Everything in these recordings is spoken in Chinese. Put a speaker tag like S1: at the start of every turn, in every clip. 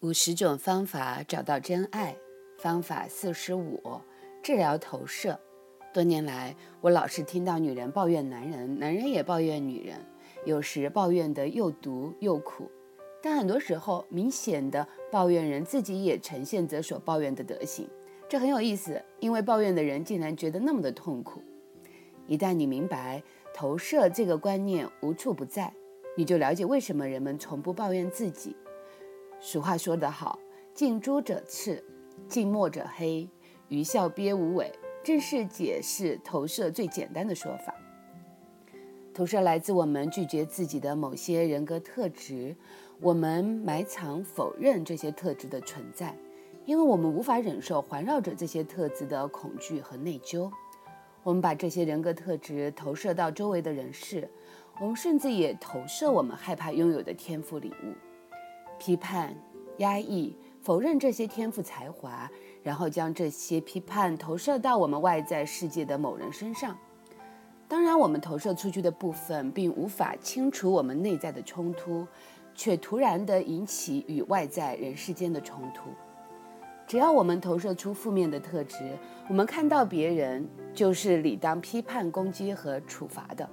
S1: 五十种方法找到真爱，方法四十五：治疗投射。多年来，我老是听到女人抱怨男人，男人也抱怨女人，有时抱怨的又毒又苦。但很多时候，明显的抱怨人自己也呈现着所抱怨的德行，这很有意思，因为抱怨的人竟然觉得那么的痛苦。一旦你明白投射这个观念无处不在，你就了解为什么人们从不抱怨自己。俗话说得好，“近朱者赤，近墨者黑，鱼笑鳖无尾”，正是解释投射最简单的说法。投射来自我们拒绝自己的某些人格特质，我们埋藏、否认这些特质的存在，因为我们无法忍受环绕着这些特质的恐惧和内疚。我们把这些人格特质投射到周围的人事，我们甚至也投射我们害怕拥有的天赋礼物。批判、压抑、否认这些天赋才华，然后将这些批判投射到我们外在世界的某人身上。当然，我们投射出去的部分并无法清除我们内在的冲突，却突然地引起与外在人世间的冲突。只要我们投射出负面的特质，我们看到别人就是理当批判、攻击和处罚的。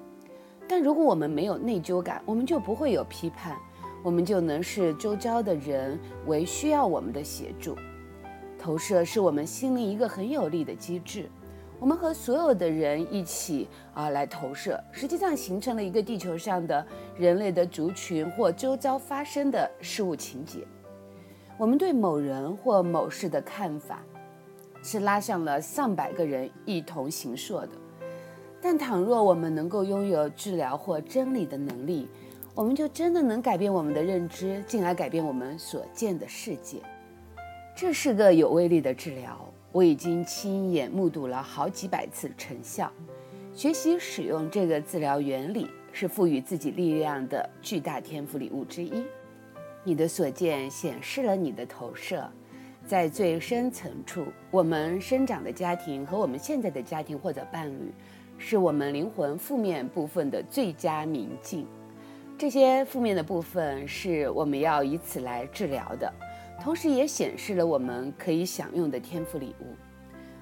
S1: 但如果我们没有内疚感，我们就不会有批判。我们就能视周遭的人为需要我们的协助。投射是我们心灵一个很有力的机制。我们和所有的人一起啊来投射，实际上形成了一个地球上的人类的族群或周遭发生的事物情节。我们对某人或某事的看法，是拉上了上百个人一同行硕的。但倘若我们能够拥有治疗或真理的能力，我们就真的能改变我们的认知，进而改变我们所见的世界。这是个有威力的治疗，我已经亲眼目睹了好几百次成效。学习使用这个治疗原理，是赋予自己力量的巨大天赋礼物之一。你的所见显示了你的投射，在最深层处，我们生长的家庭和我们现在的家庭或者伴侣，是我们灵魂负面部分的最佳明镜。这些负面的部分是我们要以此来治疗的，同时也显示了我们可以享用的天赋礼物。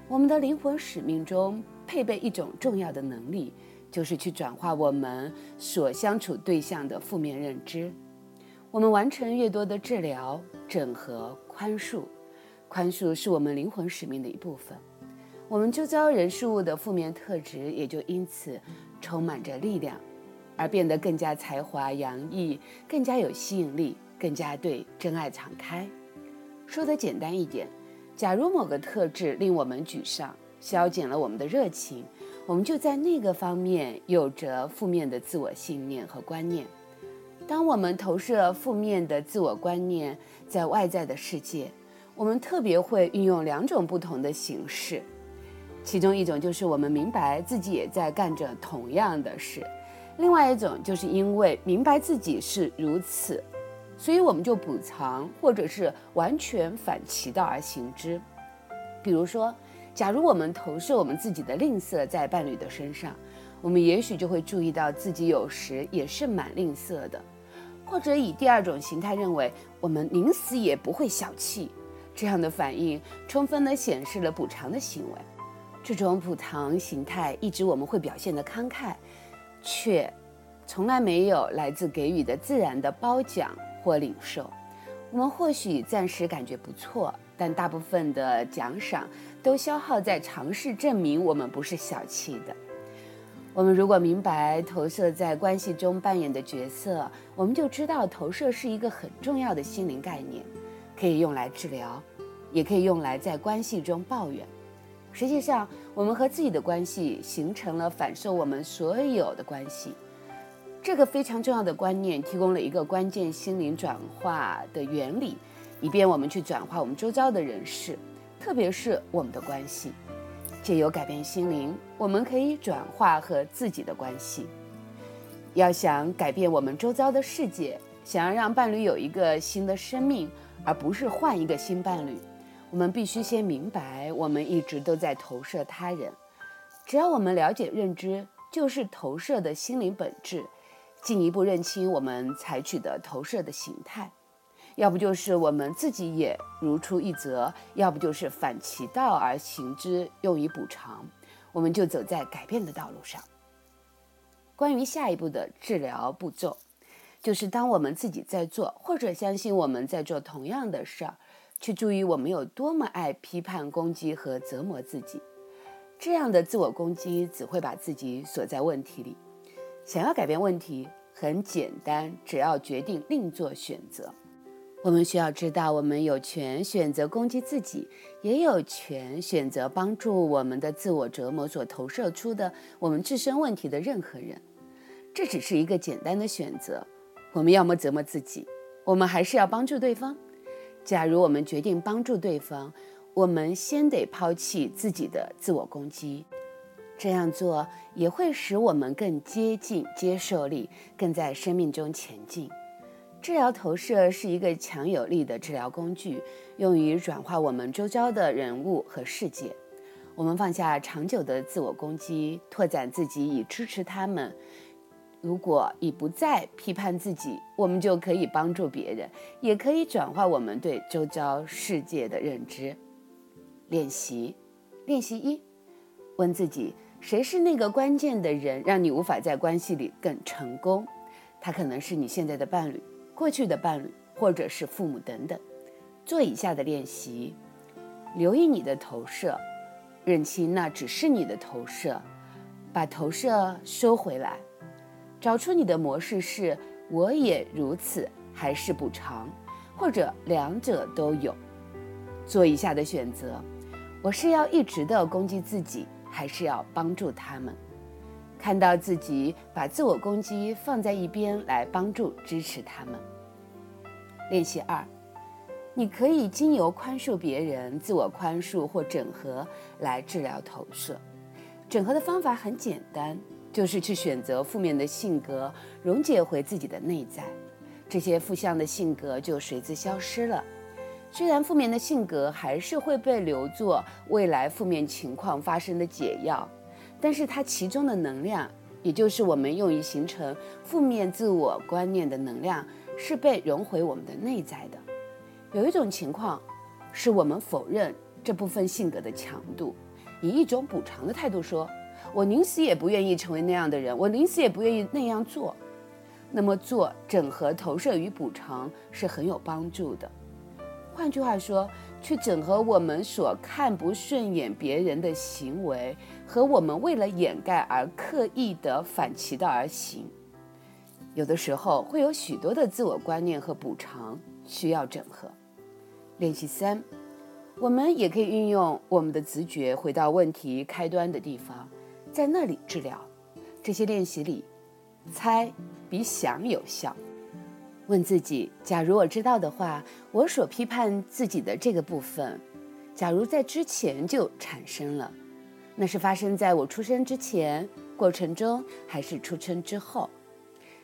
S1: 我们的灵魂使命中配备一种重要的能力，就是去转化我们所相处对象的负面认知。我们完成越多的治疗、整合、宽恕，宽恕是我们灵魂使命的一部分。我们周遭人事物的负面特质也就因此充满着力量。而变得更加才华洋溢，更加有吸引力，更加对真爱敞开。说的简单一点，假如某个特质令我们沮丧，消减了我们的热情，我们就在那个方面有着负面的自我信念和观念。当我们投射负面的自我观念在外在的世界，我们特别会运用两种不同的形式，其中一种就是我们明白自己也在干着同样的事。另外一种，就是因为明白自己是如此，所以我们就补偿，或者是完全反其道而行之。比如说，假如我们投射我们自己的吝啬在伴侣的身上，我们也许就会注意到自己有时也是蛮吝啬的；或者以第二种形态认为，我们宁死也不会小气。这样的反应，充分地显示了补偿的行为。这种补偿形态，一直我们会表现得慷慨。却从来没有来自给予的自然的褒奖或领受。我们或许暂时感觉不错，但大部分的奖赏都消耗在尝试证明我们不是小气的。我们如果明白投射在关系中扮演的角色，我们就知道投射是一个很重要的心灵概念，可以用来治疗，也可以用来在关系中抱怨。实际上，我们和自己的关系形成了反射我们所有的关系。这个非常重要的观念提供了一个关键心灵转化的原理，以便我们去转化我们周遭的人事，特别是我们的关系。借由改变心灵，我们可以转化和自己的关系。要想改变我们周遭的世界，想要让伴侣有一个新的生命，而不是换一个新伴侣。我们必须先明白，我们一直都在投射他人。只要我们了解认知就是投射的心灵本质，进一步认清我们采取的投射的形态，要不就是我们自己也如出一辙，要不就是反其道而行之，用以补偿。我们就走在改变的道路上。关于下一步的治疗步骤，就是当我们自己在做，或者相信我们在做同样的事儿，去注意我们有多么爱批判、攻击和折磨自己。这样的自我攻击只会把自己锁在问题里。想要改变问题很简单，只要决定另做选择。我们需要知道，我们有权选择攻击自己，也有权选择帮助我们的自我折磨所投射出的我们自身问题的任何人。这只是一个简单的选择。我们要么折磨自己，我们还是要帮助对方。假如我们决定帮助对方，我们先得抛弃自己的自我攻击。这样做也会使我们更接近接受力，更在生命中前进。治疗投射是一个强有力的治疗工具，用于转化我们周遭的人物和世界。我们放下长久的自我攻击，拓展自己以支持他们。如果已不再批判自己，我们就可以帮助别人，也可以转化我们对周遭世界的认知。练习，练习一：问自己，谁是那个关键的人，让你无法在关系里更成功？他可能是你现在的伴侣。过去的伴侣，或者是父母等等，做以下的练习：留意你的投射，认清那只是你的投射，把投射收回来，找出你的模式是“我也如此”还是补偿，或者两者都有。做以下的选择：我是要一直的攻击自己，还是要帮助他们？看到自己把自我攻击放在一边来帮助支持他们。练习二，你可以经由宽恕别人、自我宽恕或整合来治疗投射。整合的方法很简单，就是去选择负面的性格，溶解回自己的内在，这些负向的性格就随之消失了。虽然负面的性格还是会被留作未来负面情况发生的解药。但是它其中的能量，也就是我们用于形成负面自我观念的能量，是被融回我们的内在的。有一种情况，是我们否认这部分性格的强度，以一种补偿的态度说：“我宁死也不愿意成为那样的人，我宁死也不愿意那样做。”那么做整合、投射与补偿是很有帮助的。换句话说，去整合我们所看不顺眼别人的行为和我们为了掩盖而刻意的反其道而行，有的时候会有许多的自我观念和补偿需要整合。练习三，我们也可以运用我们的直觉回到问题开端的地方，在那里治疗。这些练习里，猜比想有效。问自己：假如我知道的话，我所批判自己的这个部分，假如在之前就产生了，那是发生在我出生之前过程中，还是出生之后？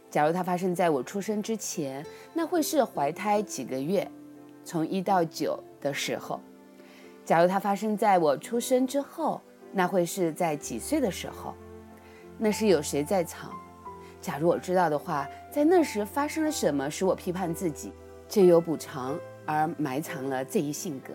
S1: 假如它发生在我出生之前，那会是怀胎几个月，从一到九的时候；假如它发生在我出生之后，那会是在几岁的时候？那是有谁在场？假如我知道的话，在那时发生了什么使我批判自己，就有补偿而埋藏了这一性格。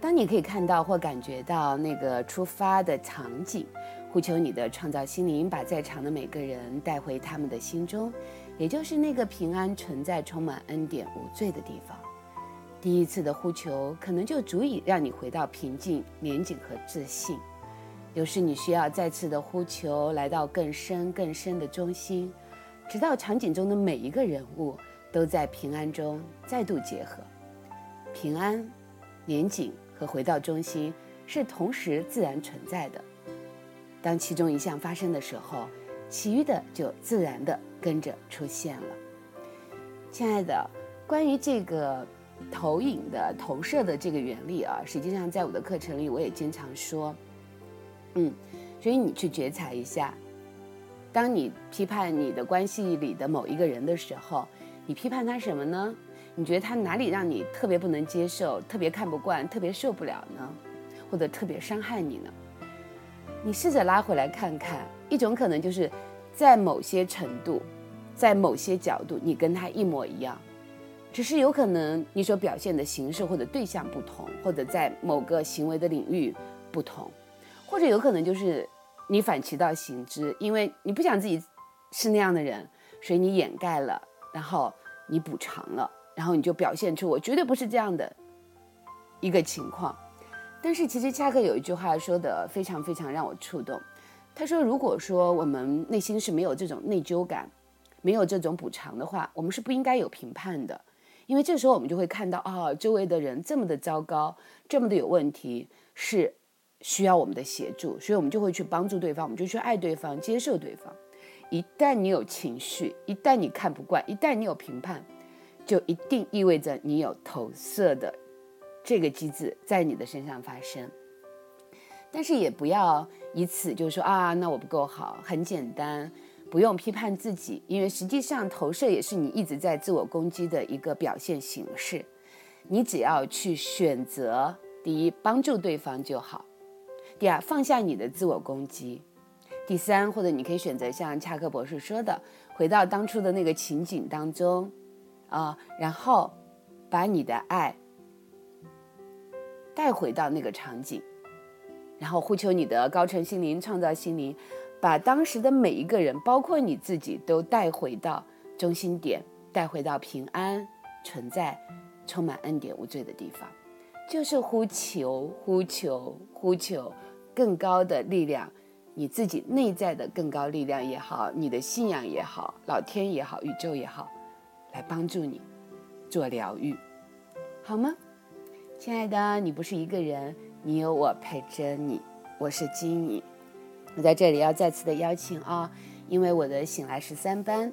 S1: 当你可以看到或感觉到那个出发的场景，呼求你的创造心灵把在场的每个人带回他们的心中，也就是那个平安存在、充满恩典、无罪的地方。第一次的呼求可能就足以让你回到平静、严谨和自信。有时你需要再次的呼求，来到更深更深的中心，直到场景中的每一个人物都在平安中再度结合。平安、严谨和回到中心是同时自然存在的。当其中一项发生的时候，其余的就自然的跟着出现了。亲爱的，关于这个投影的投射的这个原理啊，实际上在我的课程里我也经常说。嗯，所以你去觉察一下，当你批判你的关系里的某一个人的时候，你批判他什么呢？你觉得他哪里让你特别不能接受、特别看不惯、特别受不了呢？或者特别伤害你呢？你试着拉回来看看，一种可能就是在某些程度，在某些角度，你跟他一模一样。只是有可能你所表现的形式或者对象不同，或者在某个行为的领域不同，或者有可能就是你反其道行之，因为你不想自己是那样的人，所以你掩盖了，然后你补偿了，然后你就表现出我绝对不是这样的一个情况。但是其实恰克有一句话说的非常非常让我触动，他说：“如果说我们内心是没有这种内疚感，没有这种补偿的话，我们是不应该有评判的。”因为这时候我们就会看到啊，周围的人这么的糟糕，这么的有问题，是需要我们的协助，所以我们就会去帮助对方，我们就去爱对方，接受对方。一旦你有情绪，一旦你看不惯，一旦你有评判，就一定意味着你有投射的这个机制在你的身上发生。但是也不要以此就是说啊，那我不够好，很简单。不用批判自己，因为实际上投射也是你一直在自我攻击的一个表现形式。你只要去选择，第一，帮助对方就好；第二，放下你的自我攻击；第三，或者你可以选择像恰克博士说的，回到当初的那个情景当中，啊，然后把你的爱带回到那个场景，然后呼求你的高层心灵、创造心灵。把当时的每一个人，包括你自己，都带回到中心点，带回到平安存在、充满恩典无罪的地方，就是呼求、呼求、呼求更高的力量，你自己内在的更高力量也好，你的信仰也好，老天也好，宇宙也好，来帮助你做疗愈，好吗？亲爱的，你不是一个人，你有我陪着你，我是金妮。我在这里要再次的邀请啊，因为我的醒来十三班，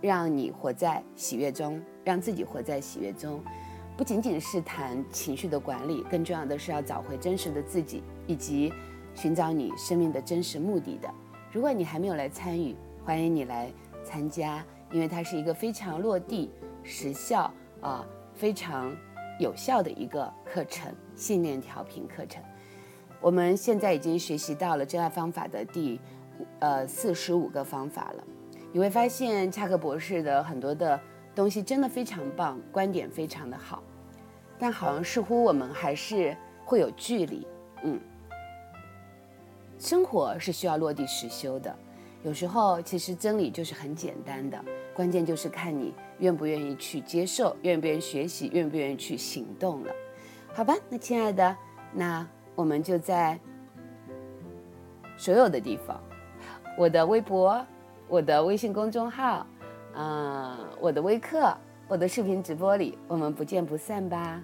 S1: 让你活在喜悦中，让自己活在喜悦中，不仅仅是谈情绪的管理，更重要的是要找回真实的自己，以及寻找你生命的真实目的的。如果你还没有来参与，欢迎你来参加，因为它是一个非常落地、时效啊，非常有效的一个课程——信念调频课程。我们现在已经学习到了真爱方法的第，呃四十五个方法了。你会发现恰克博士的很多的东西真的非常棒，观点非常的好，但好像似乎我们还是会有距离。嗯，生活是需要落地实修的，有时候其实真理就是很简单的，关键就是看你愿不愿意去接受，愿不愿意学习，愿不愿意去行动了。好吧，那亲爱的，那。我们就在所有的地方，我的微博、我的微信公众号，啊，我的微课、我的视频直播里，我们不见不散吧。